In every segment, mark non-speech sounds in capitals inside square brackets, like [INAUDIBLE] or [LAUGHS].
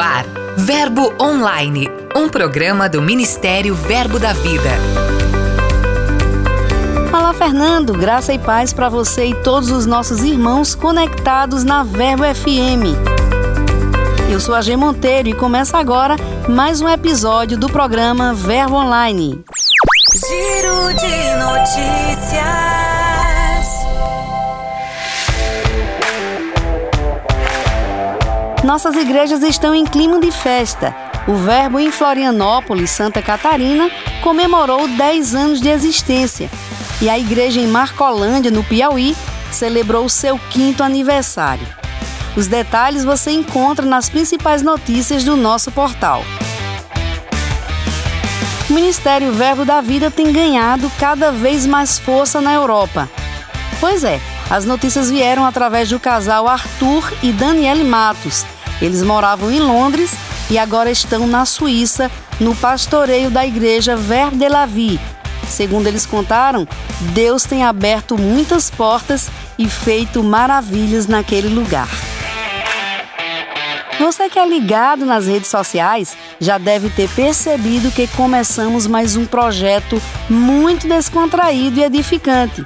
ar, Verbo Online, um programa do Ministério Verbo da Vida. Olá, Fernando, graça e paz para você e todos os nossos irmãos conectados na Verbo FM. Eu sou a G Monteiro e começa agora mais um episódio do programa Verbo Online. Giro de notícias. Nossas igrejas estão em clima de festa. O Verbo em Florianópolis, Santa Catarina, comemorou 10 anos de existência. E a igreja em Marcolândia, no Piauí, celebrou seu quinto aniversário. Os detalhes você encontra nas principais notícias do nosso portal. O Ministério Verbo da Vida tem ganhado cada vez mais força na Europa. Pois é, as notícias vieram através do casal Arthur e Daniele Matos. Eles moravam em Londres e agora estão na Suíça, no pastoreio da igreja Ver de la Vie. Segundo eles contaram, Deus tem aberto muitas portas e feito maravilhas naquele lugar. Você que é ligado nas redes sociais já deve ter percebido que começamos mais um projeto muito descontraído e edificante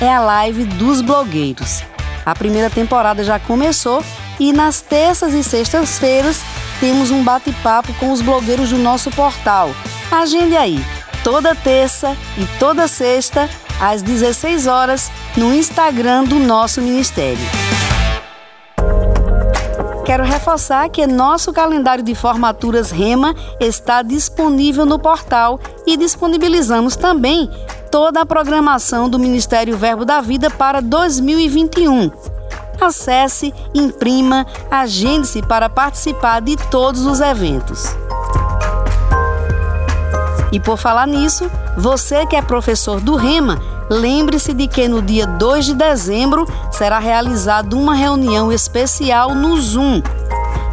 é a live dos blogueiros. A primeira temporada já começou e nas terças e sextas-feiras temos um bate-papo com os blogueiros do nosso portal. Agende aí, toda terça e toda sexta, às 16 horas, no Instagram do nosso ministério. Quero reforçar que nosso calendário de formaturas Rema está disponível no portal e disponibilizamos também toda a programação do Ministério Verbo da Vida para 2021. Acesse, imprima, agende-se para participar de todos os eventos. E por falar nisso, você que é professor do Rema, lembre-se de que no dia 2 de dezembro será realizada uma reunião especial no Zoom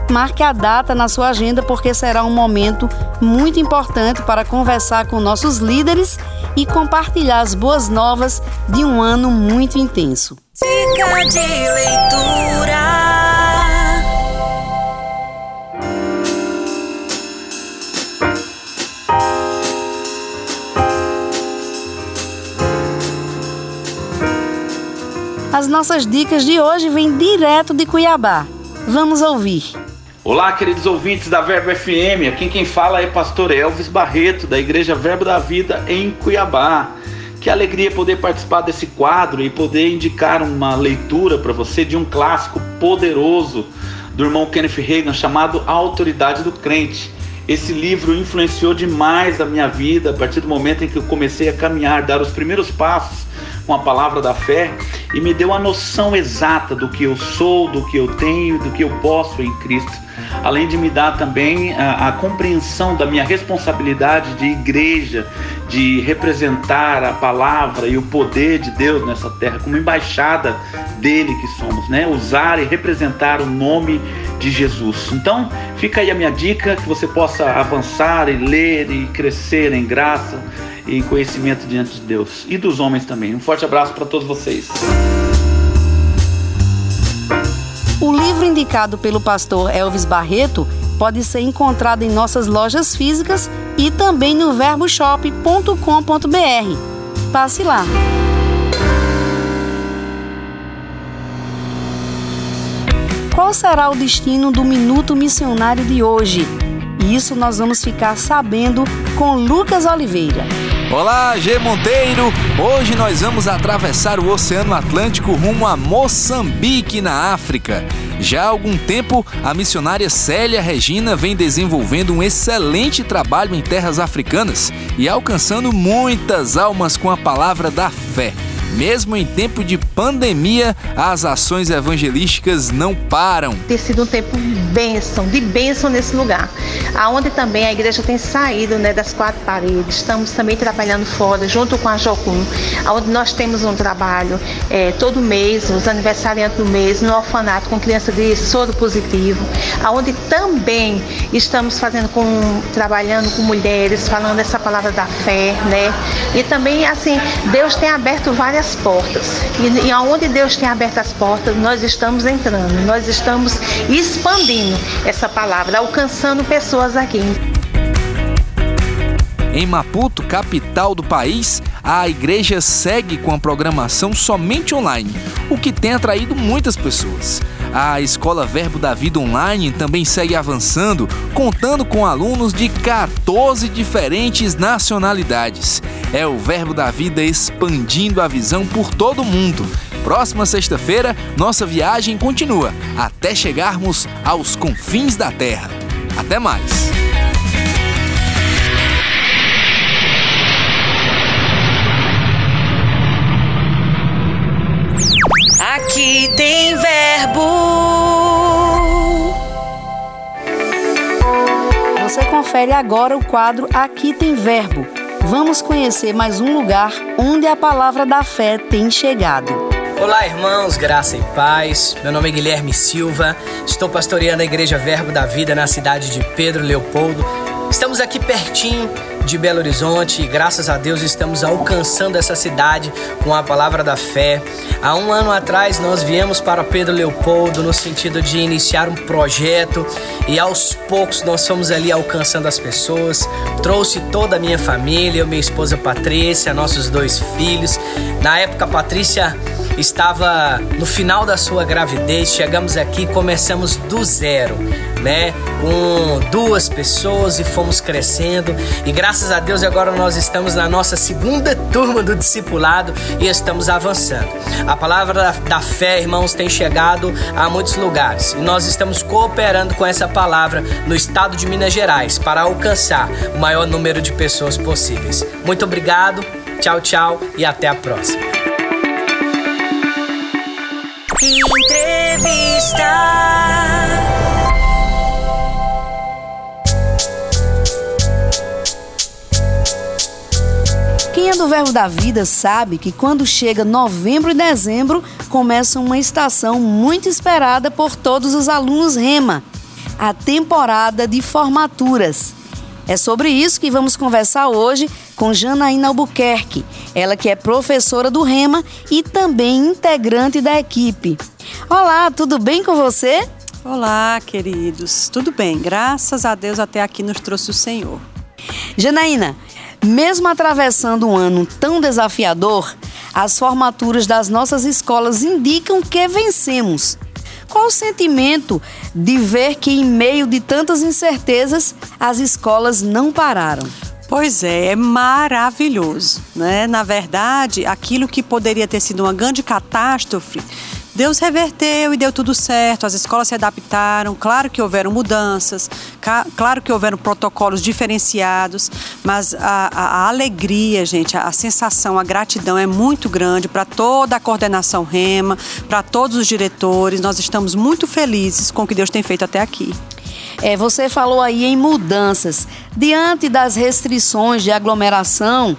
Marque a data na sua agenda porque será um momento muito importante para conversar com nossos líderes e compartilhar as boas novas de um ano muito intenso. Dica de leitura. As nossas dicas de hoje vêm direto de Cuiabá. Vamos ouvir. Olá, queridos ouvintes da Verbo FM. Aqui quem fala é pastor Elvis Barreto, da Igreja Verbo da Vida em Cuiabá. Que alegria poder participar desse quadro e poder indicar uma leitura para você de um clássico poderoso do irmão Kenneth Reagan chamado A Autoridade do Crente. Esse livro influenciou demais a minha vida a partir do momento em que eu comecei a caminhar, dar os primeiros passos com a palavra da fé e me deu a noção exata do que eu sou, do que eu tenho, do que eu posso em Cristo além de me dar também a, a compreensão da minha responsabilidade de igreja, de representar a palavra e o poder de Deus nessa terra, como embaixada dele que somos, né? Usar e representar o nome de Jesus. Então, fica aí a minha dica que você possa avançar e ler e crescer em graça e conhecimento diante de Deus e dos homens também. Um forte abraço para todos vocês. O livro indicado pelo pastor Elvis Barreto pode ser encontrado em nossas lojas físicas e também no verboshop.com.br. Passe lá. Qual será o destino do Minuto Missionário de hoje? Isso nós vamos ficar sabendo com Lucas Oliveira. Olá, G Monteiro! Hoje nós vamos atravessar o Oceano Atlântico rumo a Moçambique, na África. Já há algum tempo, a missionária Célia Regina vem desenvolvendo um excelente trabalho em terras africanas e alcançando muitas almas com a palavra da fé. Mesmo em tempo de pandemia, as ações evangelísticas não param. Tem sido um tempo bênção, de bênção nesse lugar. Aonde também a igreja tem saído né, das quatro paredes. Estamos também trabalhando fora, junto com a Jocum, onde nós temos um trabalho é, todo mês, os aniversariantes do mês, no orfanato com criança de soro positivo, aonde também estamos fazendo com, trabalhando com mulheres, falando essa palavra da fé, né? E também, assim, Deus tem aberto várias várias portas. E, e aonde Deus tem aberto as portas, nós estamos entrando, nós estamos expandindo essa palavra, alcançando pessoas aqui. Em Maputo, capital do país, a igreja segue com a programação somente online, o que tem atraído muitas pessoas. A Escola Verbo da Vida Online também segue avançando, contando com alunos de 14 diferentes nacionalidades. É o Verbo da Vida expandindo a visão por todo o mundo. Próxima sexta-feira, nossa viagem continua até chegarmos aos confins da Terra. Até mais! Aqui tem verbo. Você confere agora o quadro Aqui tem verbo. Vamos conhecer mais um lugar onde a palavra da fé tem chegado. Olá, irmãos, graça e paz. Meu nome é Guilherme Silva. Estou pastoreando a Igreja Verbo da Vida na cidade de Pedro Leopoldo. Estamos aqui pertinho de Belo Horizonte e graças a Deus estamos alcançando essa cidade com a palavra da fé. Há um ano atrás nós viemos para Pedro Leopoldo no sentido de iniciar um projeto e aos poucos nós fomos ali alcançando as pessoas. Trouxe toda a minha família, minha esposa Patrícia, nossos dois filhos. Na época, Patrícia estava no final da sua gravidez. Chegamos aqui, começamos do zero, né? Com duas pessoas e fomos crescendo. E graças a Deus agora nós estamos na nossa segunda turma do discipulado e estamos avançando. A palavra da, fé, irmãos, tem chegado a muitos lugares e nós estamos cooperando com essa palavra no estado de Minas Gerais para alcançar o maior número de pessoas possíveis. Muito obrigado. Tchau, tchau e até a próxima. Entrevista. Quem é do Verbo da Vida sabe que quando chega novembro e dezembro começa uma estação muito esperada por todos os alunos Rema, a temporada de formaturas. É sobre isso que vamos conversar hoje com Janaína Albuquerque, ela que é professora do Rema e também integrante da equipe. Olá, tudo bem com você? Olá, queridos. Tudo bem? Graças a Deus até aqui nos trouxe o Senhor. Janaína, mesmo atravessando um ano tão desafiador, as formaturas das nossas escolas indicam que vencemos. Qual o sentimento de ver que, em meio de tantas incertezas, as escolas não pararam? Pois é, é maravilhoso, né? Na verdade, aquilo que poderia ter sido uma grande catástrofe Deus reverteu e deu tudo certo, as escolas se adaptaram, claro que houveram mudanças, claro que houveram protocolos diferenciados, mas a, a, a alegria, gente, a, a, sensação, a gratidão é muito grande para toda a coordenação REMA, para todos os diretores, nós estamos muito felizes com o que Deus tem feito até aqui. É, você falou aí em mudanças. Diante das restrições de aglomeração,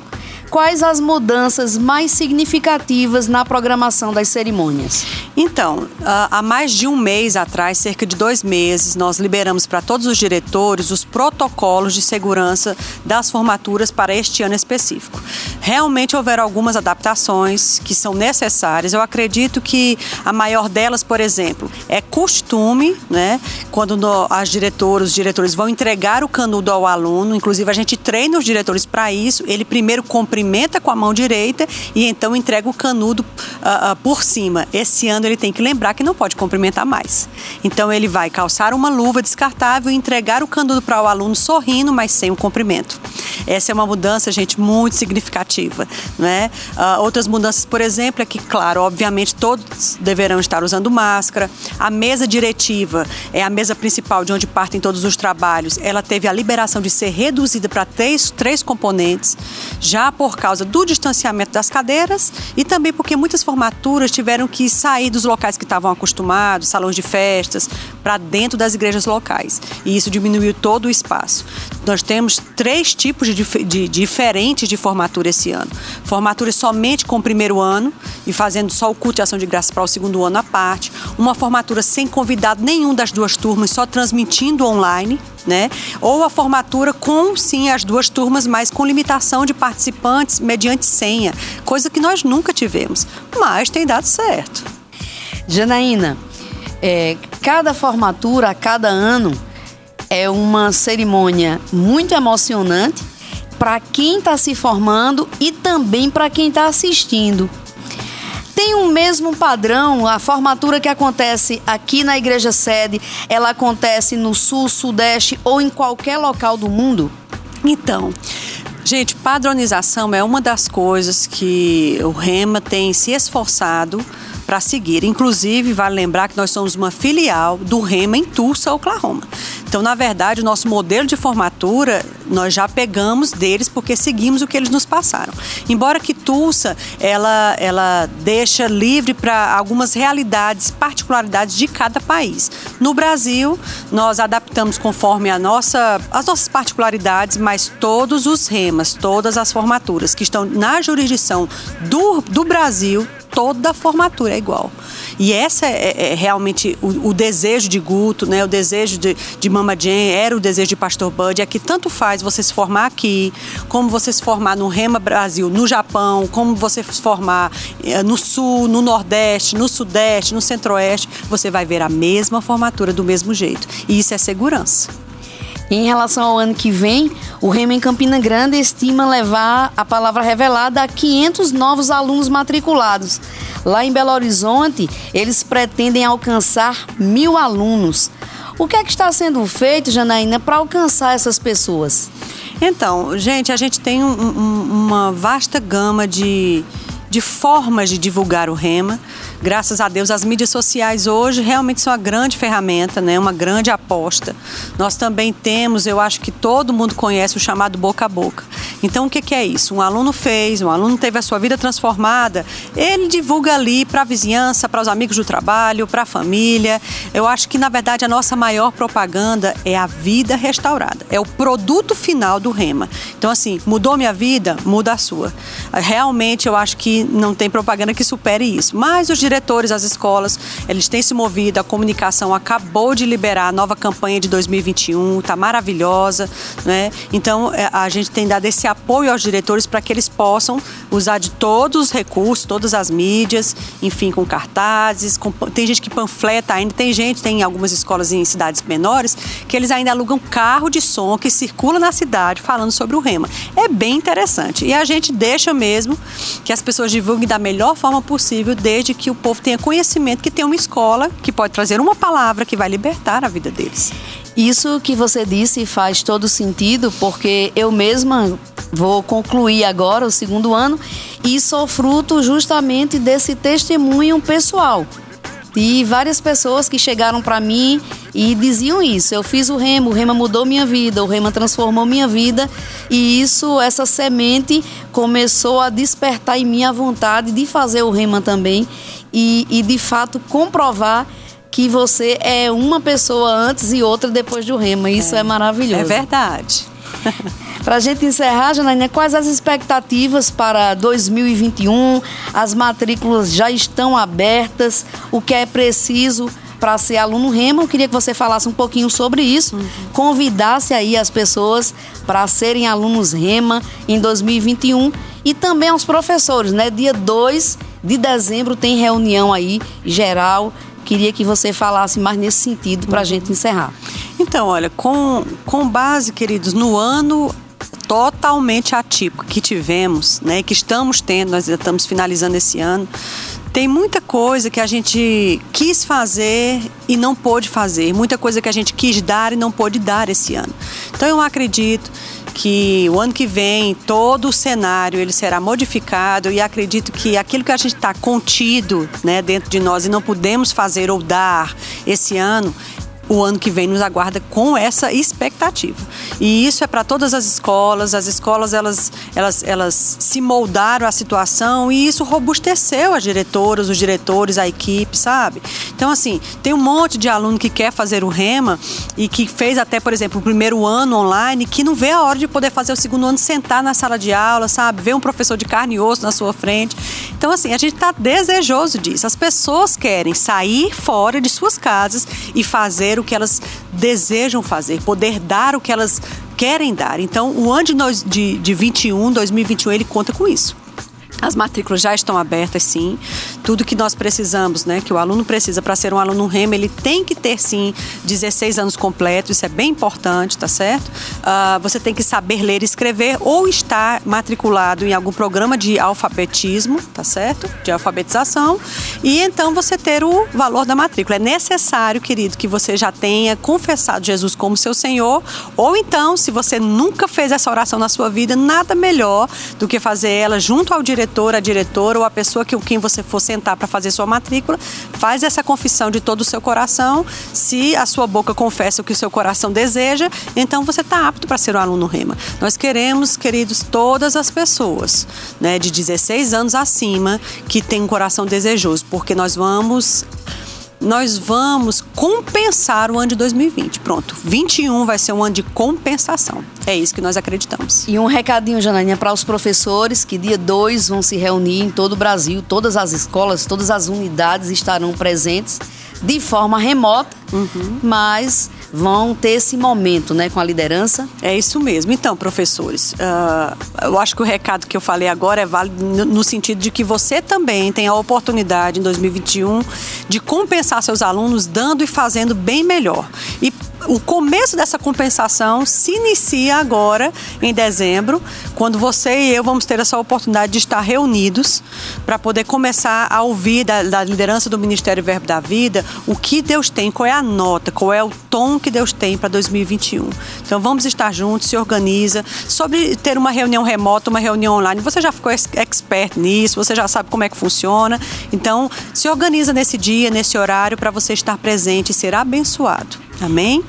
quais as mudanças mais significativas na programação das cerimônias? Então, há mais de um mês atrás, cerca de dois meses, nós liberamos para todos os diretores os protocolos de segurança das formaturas para este ano específico. Realmente houveram algumas adaptações que são necessárias. Eu acredito que a maior delas, por exemplo, é costume, né? Quando no, as diretoras, os diretores vão entregar o canudo ao aluno, inclusive a gente treina os diretores para isso. Ele primeiro cumprimenta com a mão direita e então entrega o canudo uh, uh, por cima. Esse ano ele tem que lembrar que não pode cumprimentar mais. Então ele vai calçar uma luva descartável e entregar o canudo para o aluno sorrindo, mas sem o cumprimento. Essa é uma mudança, gente, muito significativa. Né? Uh, outras mudanças, por exemplo, é que, claro, obviamente todos deverão estar usando máscara. A mesa diretiva é a mesa principal de onde partem todos os trabalhos. Ela teve a liberação de ser reduzida para três, três componentes, já por causa do distanciamento das cadeiras e também porque muitas formaturas tiveram que sair dos locais que estavam acostumados, salões de festas, para dentro das igrejas locais. E isso diminuiu todo o espaço. Nós temos três tipos de de, de, diferentes de formatura esse ano. Formatura somente com o primeiro ano e fazendo só o culto de ação de graça para o segundo ano à parte. Uma formatura sem convidado nenhum das duas turmas, só transmitindo online. Né? Ou a formatura com sim as duas turmas, mas com limitação de participantes mediante senha, coisa que nós nunca tivemos, mas tem dado certo. Janaína, é, cada formatura, cada ano, é uma cerimônia muito emocionante para quem está se formando e também para quem está assistindo. Tem o um mesmo padrão, a formatura que acontece aqui na igreja sede, ela acontece no sul, sudeste ou em qualquer local do mundo? Então, gente, padronização é uma das coisas que o Rema tem se esforçado para seguir. Inclusive, vale lembrar que nós somos uma filial do Rema em Tulsa, Oklahoma. Então, na verdade, o nosso modelo de formatura nós já pegamos deles porque seguimos o que eles nos passaram. Embora que Tulsa ela, ela deixa livre para algumas realidades, particularidades de cada país. No Brasil, nós adaptamos conforme a nossa, as nossas particularidades, mas todos os remas, todas as formaturas que estão na jurisdição do, do Brasil toda a formatura é igual. E essa é, é, é realmente o, o, desejo de Guto, né? o desejo de, de Mama Jane, era o desejo de Pastor Bud, é que tanto faz você se formar aqui, como você se formar no Rema Brasil, no Japão, como você se formar eh, no Sul, no Nordeste, no Sudeste, no Centro-Oeste, você vai ver a mesma formatura do mesmo jeito. E isso é segurança. Em relação ao ano que vem, o Remo em Campina Grande estima levar a palavra revelada a 500 novos alunos matriculados. Lá em Belo Horizonte, eles pretendem alcançar mil alunos. O que é que está sendo feito, Janaína, para alcançar essas pessoas? Então, gente, a gente tem um, um, uma vasta gama de, de formas de divulgar o REMA graças a Deus, as mídias sociais hoje realmente são uma grande ferramenta, né? uma grande aposta. Nós também temos, eu acho que todo mundo conhece o chamado boca a boca. Então, o que, é isso? Um aluno fez, um aluno teve a sua vida transformada, ele divulga ali para a vizinhança, para os amigos do trabalho, para a família. Eu acho que, na verdade, a nossa maior propaganda é a vida restaurada, é o produto final do Rema. Então, assim, mudou minha vida, muda a sua. Realmente, eu acho que não tem propaganda que supere isso. Mas os diretores, as escolas, eles têm se movido, a comunicação acabou de liberar a nova campanha de 2021, está maravilhosa, né? Então é, a gente tem dado esse apoio aos diretores para que eles possam usar de todos os recursos, todas as mídias, enfim, com cartazes, com, tem gente que panfleta ainda, tem gente, tem algumas escolas em cidades menores, que eles ainda alugam carro de som que circula na cidade falando sobre o rema. É bem interessante. E a gente deixa mesmo que as pessoas divulguem da melhor forma possível, desde que o povo tenha conhecimento que tem uma escola que pode trazer uma palavra que vai libertar a vida deles. Isso que você disse faz todo sentido, porque eu mesma vou concluir agora o segundo ano e sou fruto justamente desse testemunho pessoal. E várias pessoas que chegaram para mim e diziam isso. Eu fiz o remo, o rema mudou minha vida, o rema transformou minha vida. E isso, essa semente começou a despertar em mim a vontade de fazer o rema também e, e de fato comprovar que você é uma pessoa antes e outra depois do rema. Isso é, é maravilhoso. É verdade. [LAUGHS] Para a gente encerrar, Janaína, quais as expectativas para 2021? As matrículas já estão abertas. O que é preciso para ser aluno Rema? Eu queria que você falasse um pouquinho sobre isso. Uhum. Convidasse aí as pessoas para serem alunos Rema em 2021 e também aos professores, né? Dia 2 de dezembro tem reunião aí geral. Queria que você falasse mais nesse sentido para a gente encerrar. Então, olha, com, com base, queridos, no ano totalmente atípico que tivemos, né, que estamos tendo, nós estamos finalizando esse ano, tem muita coisa que a gente quis fazer e não pôde fazer, muita coisa que a gente quis dar e não pôde dar esse ano. Então eu acredito que o ano que vem todo o cenário ele será modificado e acredito que aquilo que a gente está contido né, dentro de nós e não podemos fazer ou dar esse ano o ano que vem nos aguarda com essa expectativa. E isso é para todas as escolas, as escolas elas, elas, elas se moldaram à situação e isso robusteceu as diretoras, os diretores, a equipe, sabe? Então, assim, tem um monte de aluno que quer fazer o REMA e que fez até, por exemplo, o primeiro ano online, que não vê a hora de poder fazer o segundo ano, sentar na sala de aula, sabe? Ver um professor de carne e osso na sua frente. Então, assim, a gente está desejoso disso. As pessoas querem sair fora de suas casas e fazer o que elas desejam fazer, poder dar o que elas querem dar. Então, o ano de, de, de 21, 2021, ele conta com isso. As matrículas já estão abertas, sim. Tudo que nós precisamos, né, que o aluno precisa para ser um aluno REM, ele tem que ter, sim, 16 anos completos. Isso é bem importante, tá certo? Uh, você tem que saber ler e escrever ou estar matriculado em algum programa de alfabetismo, tá certo? De alfabetização. E então você ter o valor da matrícula. É necessário, querido, que você já tenha confessado Jesus como seu Senhor. Ou então, se você nunca fez essa oração na sua vida, nada melhor do que fazer ela junto ao diretor diretor, a diretora ou a pessoa que quem você for sentar para fazer sua matrícula, faz essa confissão de todo o seu coração. Se a sua boca confessa o que o seu coração deseja, então você está apto para ser um aluno Rema. Nós queremos, queridos, todas as pessoas, né, de 16 anos acima que têm um coração desejoso, porque nós vamos nós vamos compensar o ano de 2020. Pronto, 21 vai ser um ano de compensação. É isso que nós acreditamos. E um recadinho, Janaína, para os professores que dia 2 vão se reunir em todo o Brasil, todas as escolas, todas as unidades estarão presentes de forma remota, uhum. mas vão ter esse momento, né, com a liderança. É isso mesmo. Então, professores, uh, eu acho que o recado que eu falei agora é válido no, no sentido de que você também tem a oportunidade em 2021 de compensar seus alunos dando e fazendo bem melhor. E o começo dessa compensação se inicia agora, em dezembro, quando você e eu vamos ter essa oportunidade de estar reunidos para poder começar a ouvir da, da, liderança do Ministério Verbo da Vida o que Deus tem, qual é a nota, qual é o tom que Deus tem para 2021. Então vamos estar juntos, se organiza. Sobre ter uma reunião remota, uma reunião online, você já ficou expert nisso, você já sabe como é que funciona. Então se organiza nesse dia, nesse horário, para você estar presente e ser abençoado. Amém?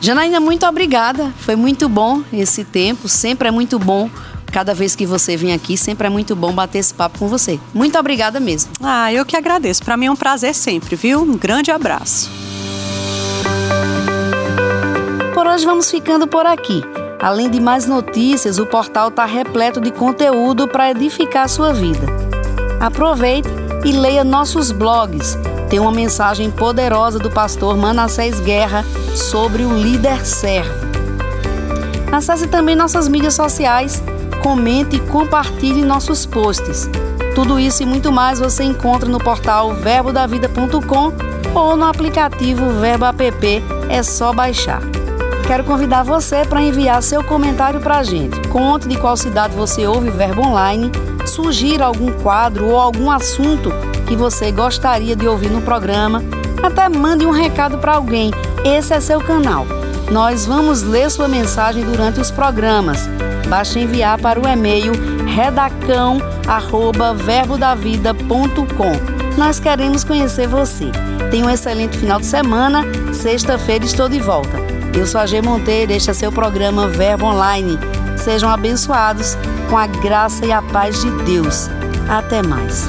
Janaína, muito obrigada. Foi muito bom esse tempo. Sempre é muito bom. Cada vez que você vem aqui, sempre é muito bom bater esse papo com você. Muito obrigada mesmo. Ah, eu que agradeço. Para mim é um prazer sempre, viu? Um grande abraço. Por hoje vamos ficando por aqui. Além de mais notícias, o portal está repleto de conteúdo para edificar a sua vida. Aproveite e leia nossos blogs tem uma mensagem poderosa do pastor Manassés Guerra sobre o líder servo. Acesse também nossas mídias sociais, comente e compartilhe nossos posts. Tudo isso e muito mais você encontra no portal verbodavida.com ou no aplicativo Verbo App, é só baixar. Quero convidar você para enviar seu comentário para a gente. Conte de qual cidade você ouve o Verbo Online, sugira algum quadro ou algum assunto que você gostaria de ouvir no programa, até mande um recado para alguém. Esse é seu canal. Nós vamos ler sua mensagem durante os programas. Basta enviar para o e-mail redacão@verbodavida.com. Nós queremos conhecer você. Tenha um excelente final de semana. Sexta-feira estou de volta. Eu sou a G Monteiro, este é seu programa Verbo Online. Sejam abençoados com a graça e a paz de Deus. Até mais.